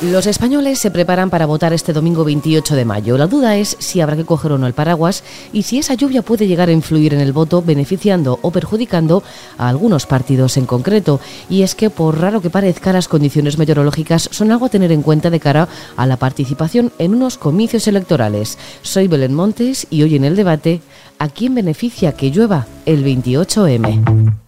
Los españoles se preparan para votar este domingo 28 de mayo. La duda es si habrá que coger o no el paraguas y si esa lluvia puede llegar a influir en el voto, beneficiando o perjudicando a algunos partidos en concreto. Y es que, por raro que parezca, las condiciones meteorológicas son algo a tener en cuenta de cara a la participación en unos comicios electorales. Soy Belén Montes y hoy en el debate, ¿a quién beneficia que llueva el 28M?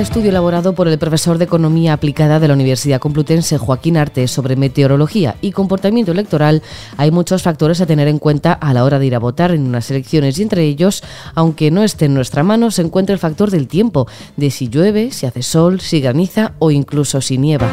Estudio elaborado por el profesor de Economía Aplicada de la Universidad Complutense Joaquín Arte sobre meteorología y comportamiento electoral, hay muchos factores a tener en cuenta a la hora de ir a votar en unas elecciones y entre ellos, aunque no esté en nuestra mano, se encuentra el factor del tiempo, de si llueve, si hace sol, si graniza o incluso si nieva.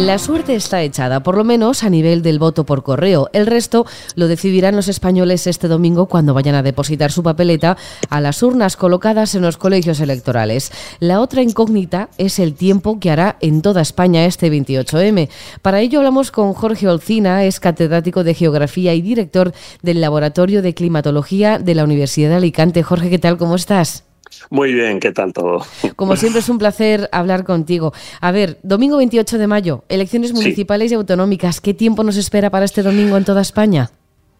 La suerte está echada, por lo menos a nivel del voto por correo. El resto lo decidirán los españoles este domingo cuando vayan a depositar su papeleta a las urnas colocadas en los colegios electorales. La otra incógnita es el tiempo que hará en toda España este 28M. Para ello hablamos con Jorge Olcina, es catedrático de Geografía y director del Laboratorio de Climatología de la Universidad de Alicante. Jorge, ¿qué tal? ¿Cómo estás? Muy bien, ¿qué tal todo? Como siempre es un placer hablar contigo. A ver, domingo 28 de mayo, elecciones municipales y autonómicas. ¿Qué tiempo nos espera para este domingo en toda España?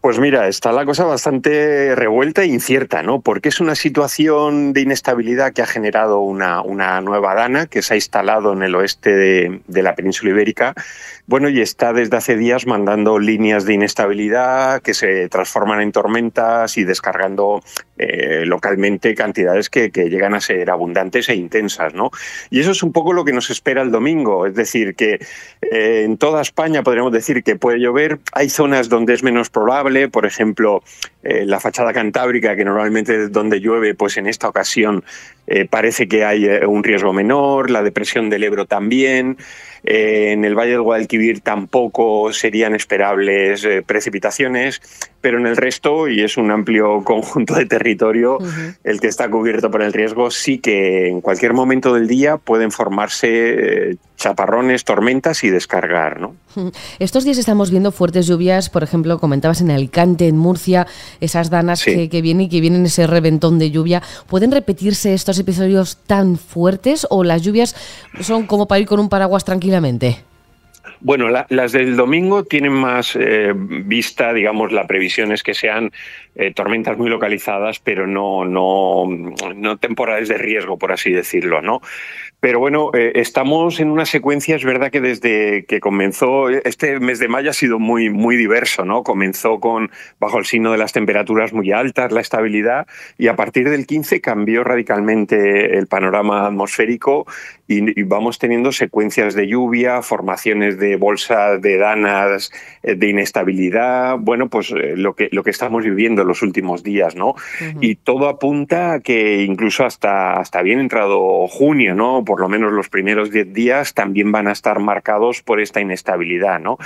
Pues mira, está la cosa bastante revuelta e incierta, ¿no? Porque es una situación de inestabilidad que ha generado una, una nueva dana que se ha instalado en el oeste de, de, la península ibérica. Bueno, y está desde hace días mandando líneas de inestabilidad que se transforman en tormentas y descargando eh, localmente cantidades que, llegan a ser abundantes e intensas, ¿no? Y eso es un poco lo que nos espera el domingo. Es decir, que eh, en toda España podríamos decir que puede llover. Hay zonas donde es menos probable por ejemplo, eh, la fachada cantábrica, que normalmente es donde llueve, pues en esta ocasión parece que hay un riesgo menor, la depresión del Ebro también, en el Valle del Guadalquivir tampoco serían esperables precipitaciones, pero en el resto, y es un amplio conjunto de territorio el que está cubierto por el riesgo, sí que en cualquier momento del día pueden formarse chaparrones, tormentas y descargar. ¿no? Estos días estamos viendo fuertes lluvias, por ejemplo, comentabas en Alicante, en Murcia, esas danas que, que, vienen y que vienen ese reventón de lluvia. ¿Pueden repetirse estos episodios tan fuertes o las lluvias son como para ir con un paraguas Bueno, la, las del domingo tienen más eh, vista, digamos, la previsión es que sean eh, tormentas muy localizadas, pero no, no, no temporales de riesgo, por así decirlo, ¿no? Pero bueno, eh, estamos en una secuencia, es verdad que desde que comenzó, este mes de mayo ha sido muy, muy diverso, ¿no? Comenzó con, bajo el signo de las temperaturas muy altas, la estabilidad, y a partir del 15 cambió radicalmente el panorama atmosférico y, y vamos teniendo secuencias de lluvia, formaciones de bolsas de danas, eh, de inestabilidad, bueno, pues eh, lo, que, lo que estamos viviendo en los últimos días, ¿no? Uh -huh. Y todo apunta a que incluso hasta, hasta bien entrado junio, ¿no? por lo menos los primeros 10 días, también van a estar marcados por esta inestabilidad. ¿no?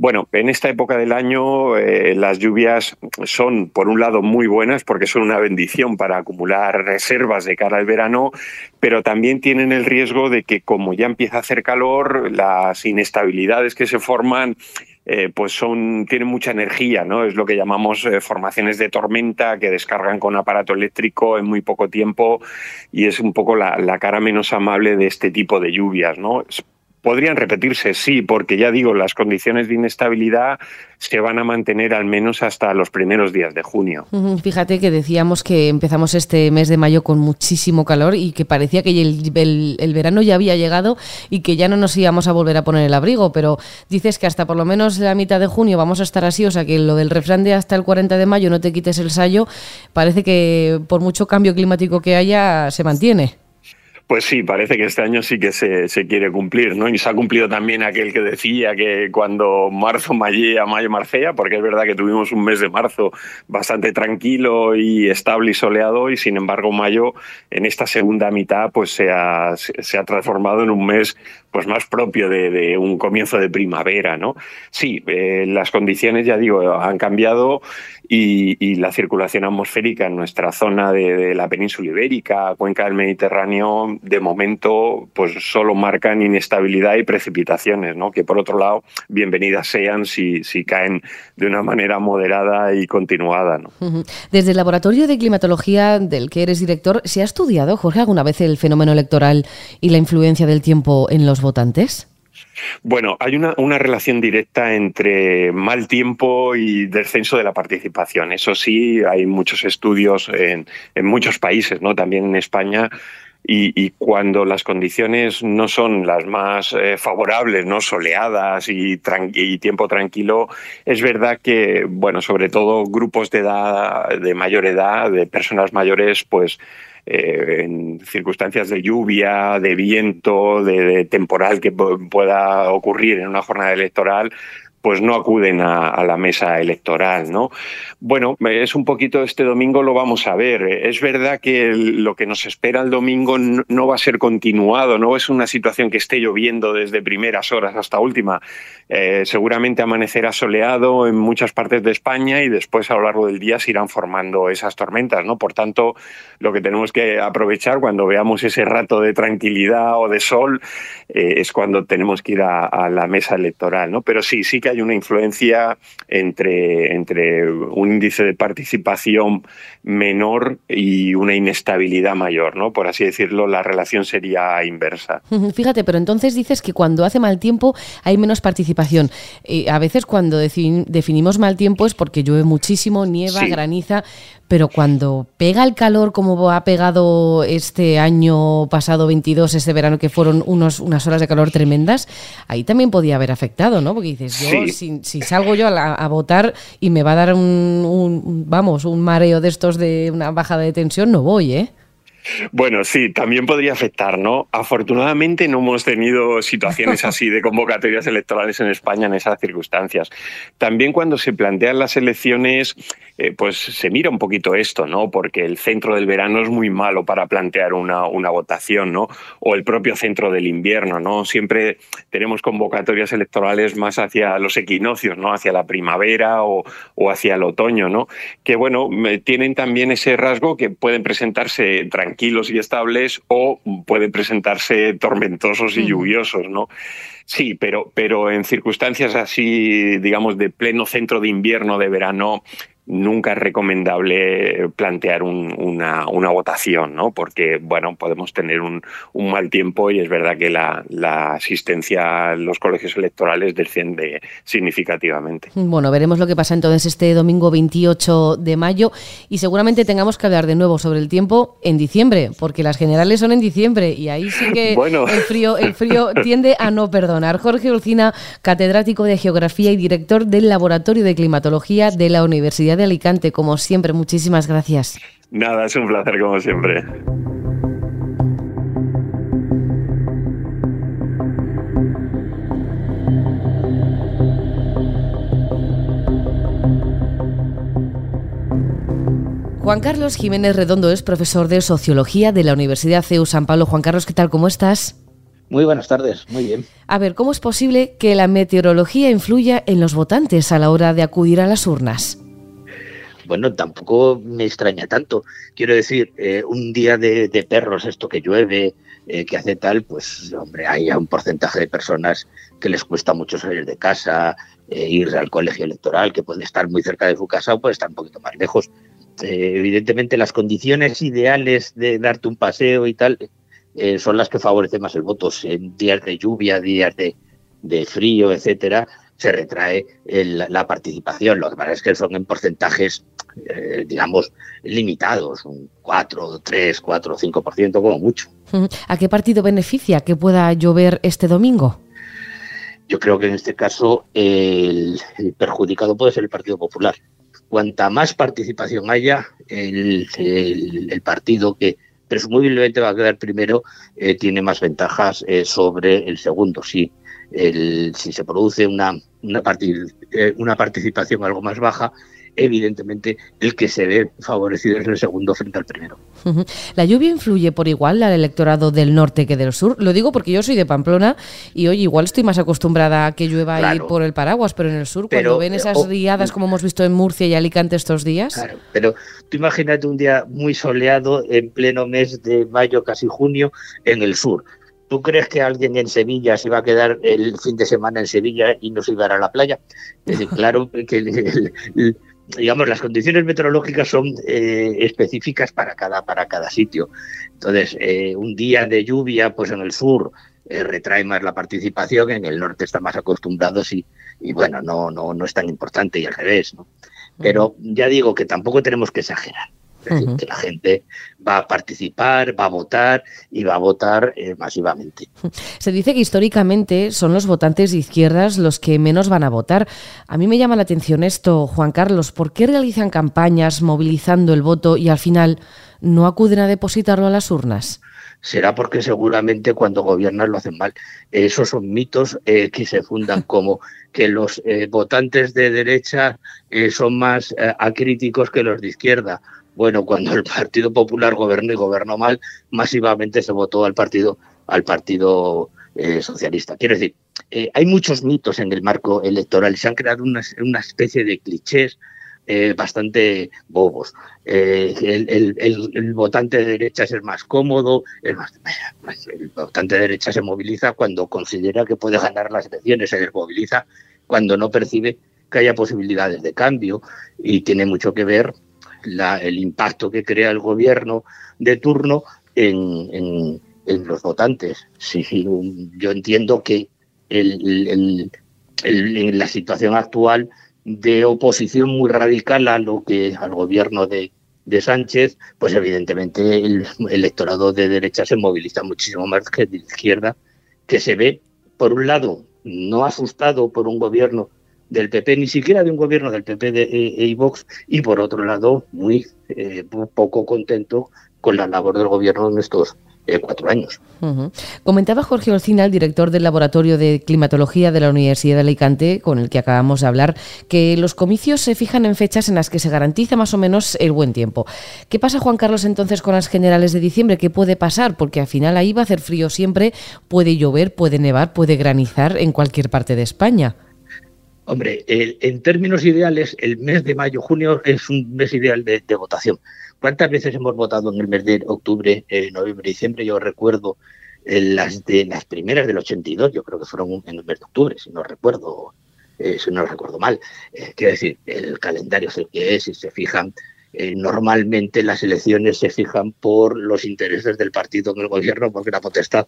Bueno, en esta época del año eh, las lluvias son, por un lado, muy buenas porque son una bendición para acumular reservas de cara al verano, pero también tienen el riesgo de que como ya empieza a hacer calor, las inestabilidades que se forman eh, pues son, tienen mucha energía, ¿no? Es lo que llamamos eh, formaciones de tormenta que descargan con aparato eléctrico en muy poco tiempo y es un poco la, la cara menos amable de este tipo de lluvias, ¿no? Podrían repetirse, sí, porque ya digo, las condiciones de inestabilidad se van a mantener al menos hasta los primeros días de junio. Fíjate que decíamos que empezamos este mes de mayo con muchísimo calor y que parecía que el, verano ya había llegado y que ya no nos íbamos a volver a poner el abrigo, pero dices que hasta por lo menos la mitad de junio vamos a estar así, o sea que lo del refrán de hasta el 40 de mayo no te quites el sayo, parece que por mucho cambio climático que haya se mantiene. Pues sí, parece que este año sí que se, se, quiere cumplir, ¿no? Y se ha cumplido también aquel que decía que cuando marzo mallea, mayo marcea, porque es verdad que tuvimos un mes de marzo bastante tranquilo y estable y soleado, y sin embargo mayo en esta segunda mitad pues se ha, se ha transformado en un mes pues más propio de, un comienzo de primavera, ¿no? Sí, eh, las condiciones, ya digo, han cambiado y, la circulación atmosférica en nuestra zona de, la península ibérica, cuenca del Mediterráneo, de momento, pues solo marcan inestabilidad y precipitaciones, ¿no? Que por otro lado, bienvenidas sean si, si caen de una manera moderada y continuada, ¿no? Desde el laboratorio de climatología del que eres director, ¿se ha estudiado, Jorge, alguna vez el fenómeno electoral y la influencia del tiempo en los votantes? Bueno, hay una, relación directa entre mal tiempo y descenso de la participación. Eso sí, hay muchos estudios en, muchos países, ¿no? También en España. Y, cuando las condiciones no son las más eh, favorables, no soleadas y, y, tiempo tranquilo, es verdad que, bueno, sobre todo grupos de edad, de mayor edad, de personas mayores, pues eh, en circunstancias de lluvia, de viento, de, temporal que pueda ocurrir en una jornada electoral, pues no acuden a, la mesa electoral, ¿no? Bueno, es un poquito este domingo lo vamos a ver. Es verdad que lo que nos espera el domingo no, va a ser continuado, no es una situación que esté lloviendo desde primeras horas hasta última. Eh, seguramente amanecerá soleado en muchas partes de España y después a lo largo del día se irán formando esas tormentas, ¿no? Por tanto, lo que tenemos que aprovechar cuando veamos ese rato de tranquilidad o de sol eh, es cuando tenemos que ir a, a la mesa electoral, ¿no? Pero sí, sí que hay una influencia entre, entre un índice de participación menor y una inestabilidad mayor, ¿no? Por así decirlo, la relación sería inversa. Fíjate, pero entonces dices que cuando hace mal tiempo hay menos participación. Eh, a veces cuando definimos mal tiempo es porque llueve muchísimo, nieva, graniza, pero cuando pega el calor como ha pegado este año pasado 22, este verano, que fueron unos, unas horas de calor tremendas, ahí también podía haber afectado, ¿no? Porque dices, yo si, salgo yo a, votar y me va a dar un, vamos, un mareo de estos de una bajada de tensión, no voy, ¿eh? Bueno, sí, también podría afectar, ¿no? Afortunadamente no hemos tenido situaciones así de convocatorias electorales en España en esas circunstancias. También cuando se plantean las elecciones, eh, pues se mira un poquito esto, ¿no? Porque el centro del verano es muy malo para plantear una, votación, ¿no? O el propio centro del invierno, ¿no? Siempre tenemos convocatorias electorales más hacia los equinoccios, ¿no? Hacia la primavera o, o hacia el otoño, ¿no? Que, bueno, tienen también ese rasgo que pueden presentarse tranquilos y estables o pueden presentarse tormentosos y lluviosos, ¿no? Sí, pero, pero en circunstancias así, digamos, de pleno centro de invierno, de verano, nunca es recomendable plantear una, votación, ¿no? Porque, bueno, podemos tener un, mal tiempo y es verdad que la, asistencia a los colegios electorales desciende significativamente. Bueno, veremos lo que pasa entonces este domingo 28 de mayo y seguramente tengamos que hablar de nuevo sobre el tiempo en diciembre, porque las generales son en diciembre y ahí sí que el, frío, el frío tiende a no perdonar. Jorge Olcina, catedrático de Geografía y director del Laboratorio de Climatología de la Universidad de Alicante. Como siempre, muchísimas gracias. Nada, es un placer como siempre. Juan Carlos Jiménez Redondo es profesor de Sociología de la Universidad CEU San Pablo. Juan Carlos, ¿qué tal? ¿Cómo estás? Muy buenas tardes, muy bien. A ver, ¿cómo es posible que la meteorología influya en los votantes a la hora de acudir a las urnas? Bueno, tampoco me extraña tanto. Quiero decir, eh, un día de, perros, esto que llueve, eh, que hace tal, pues hombre, hay un porcentaje de personas que les cuesta mucho salir de casa, eh, ir al colegio electoral, que puede estar muy cerca de su casa o puede estar un poquito más lejos. evidentemente las condiciones ideales de darte un paseo y tal son las que favorecen más el voto. En días de lluvia, días de, de frío, etcétera, se retrae la participación. Lo que pasa es que son en porcentajes, eh, digamos, limitados, un 4, 3, 4, 5% como mucho. ¿A qué partido beneficia que pueda llover este domingo? Yo creo que en este caso el, perjudicado puede ser el Partido Popular. Cuanta más participación haya, el, partido que presumiblemente va a quedar primero eh, tiene más ventajas eh, sobre el segundo. Sí, el, si se produce una, una, una participación algo más baja, evidentemente el que se ve favorecido es el segundo frente al primero. ¿La lluvia influye por igual al electorado del norte que del sur? Lo digo porque yo soy de Pamplona y hoy igual estoy más acostumbrada a que llueva ahí por el paraguas, pero en el sur, cuando ven esas riadas como hemos visto en Murcia y Alicante estos días. Claro, pero tú imagínate un día muy soleado en pleno mes de mayo, casi junio, en el sur. ¿Tú crees que alguien en Sevilla se va a quedar el fin de semana en Sevilla y no se iba a, ir a la playa? Es decir, claro que digamos, las condiciones meteorológicas son eh, específicas para cada, para cada sitio. Entonces, eh, un día de lluvia, pues en el sur eh, retrae más la participación, en el norte está más acostumbrados y, y bueno, no, no, no es tan importante y al revés, ¿no? Pero ya digo que tampoco tenemos que exagerar que la gente va a participar, va a votar y va a votar eh, masivamente. Se dice que históricamente son los votantes de izquierdas los que menos van a votar. A mí me llama la atención esto, Juan Carlos. ¿Por qué realizan campañas movilizando el voto y al final no acuden a depositarlo a las urnas? será porque seguramente cuando gobiernan lo hacen mal. Esos son mitos eh, que se fundan como que los eh, votantes de derecha son más acríticos que los de izquierda bueno, cuando el Partido Popular gobernó y gobernó mal, masivamente se votó al partido, al partido eh, socialista. Quiero decir, eh, hay muchos mitos en el marco electoral. Se han creado una, especie de clichés eh, bastante bobos. el, votante de derecha es el más cómodo, el, el, votante de derecha se moviliza cuando considera que puede ganar las elecciones, se desmoviliza cuando no percibe que haya posibilidades de cambio y tiene mucho que ver el impacto que crea el gobierno de turno en, los votantes. Yo entiendo que en la situación actual de oposición muy radical a lo que al gobierno de, Sánchez, pues evidentemente el electorado de derecha se moviliza muchísimo más que de izquierda, que se ve, por un lado, no asustado por un gobierno del PP, ni siquiera de un gobierno del PP de e, y por otro lado, muy eh, poco contento con la labor del gobierno en estos eh, cuatro años. Comentaba Jorge Olcina, el director del Laboratorio de Climatología de la Universidad de Alicante, con el que acabamos de hablar, que los comicios se fijan en fechas en las que se garantiza más o menos el buen tiempo. ¿Qué pasa, Juan Carlos, entonces con las generales de diciembre? ¿Qué puede pasar? Porque al final ahí va a hacer frío siempre, puede llover, puede nevar, puede granizar en cualquier parte de España. Hombre, en términos ideales, el mes de mayo, junio es un mes ideal de, votación. ¿Cuántas veces hemos votado en el mes de octubre, eh, noviembre, diciembre? Yo recuerdo eh, las de las primeras del 82, yo creo que fueron en el mes de octubre, si no recuerdo, eh, si no recuerdo mal. quiero decir, el calendario es el que es y se fijan. Normalmente las elecciones se fijan por los intereses del partido en el gobierno, porque la potestad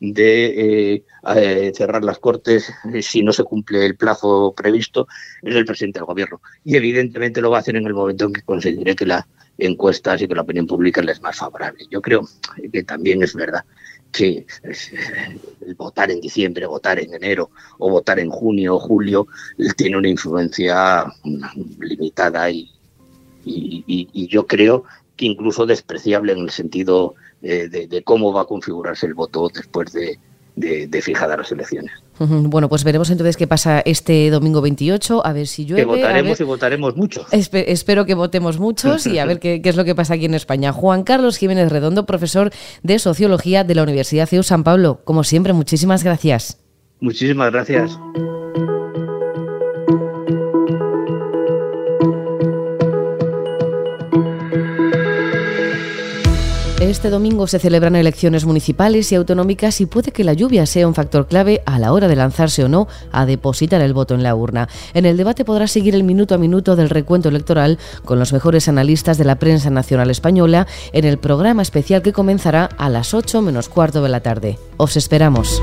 de eh, eh, cerrar las Cortes eh, si no se cumple el plazo previsto es el presidente del Gobierno. Y evidentemente lo va a hacer en el momento en que considere que las encuestas y que la opinión pública les es más favorable. Yo creo que también es verdad que el votar en diciembre, votar en enero o votar en junio o julio tiene una influencia limitada y, y yo creo que incluso despreciable en el sentido de, cómo va a configurarse el voto después de, de, fijadas las elecciones. Bueno, pues veremos entonces qué pasa este domingo 28, a ver si llueve. Que votaremos y votaremos muchos. espero que votemos muchos y a ver qué, qué, es lo que pasa aquí en España. Juan Carlos Jiménez Redondo, profesor de Sociología de la Universidad CEU San Pablo. Como siempre, muchísimas gracias. Muchísimas gracias. Este domingo se celebran elecciones municipales y autonómicas y puede que la lluvia sea un factor clave a la hora de lanzarse o no a depositar el voto en la urna. En el debate podrá seguir el minuto a minuto del recuento electoral con los mejores analistas de la prensa nacional española en el programa especial que comenzará a las 8 menos cuarto de la tarde. Os esperamos.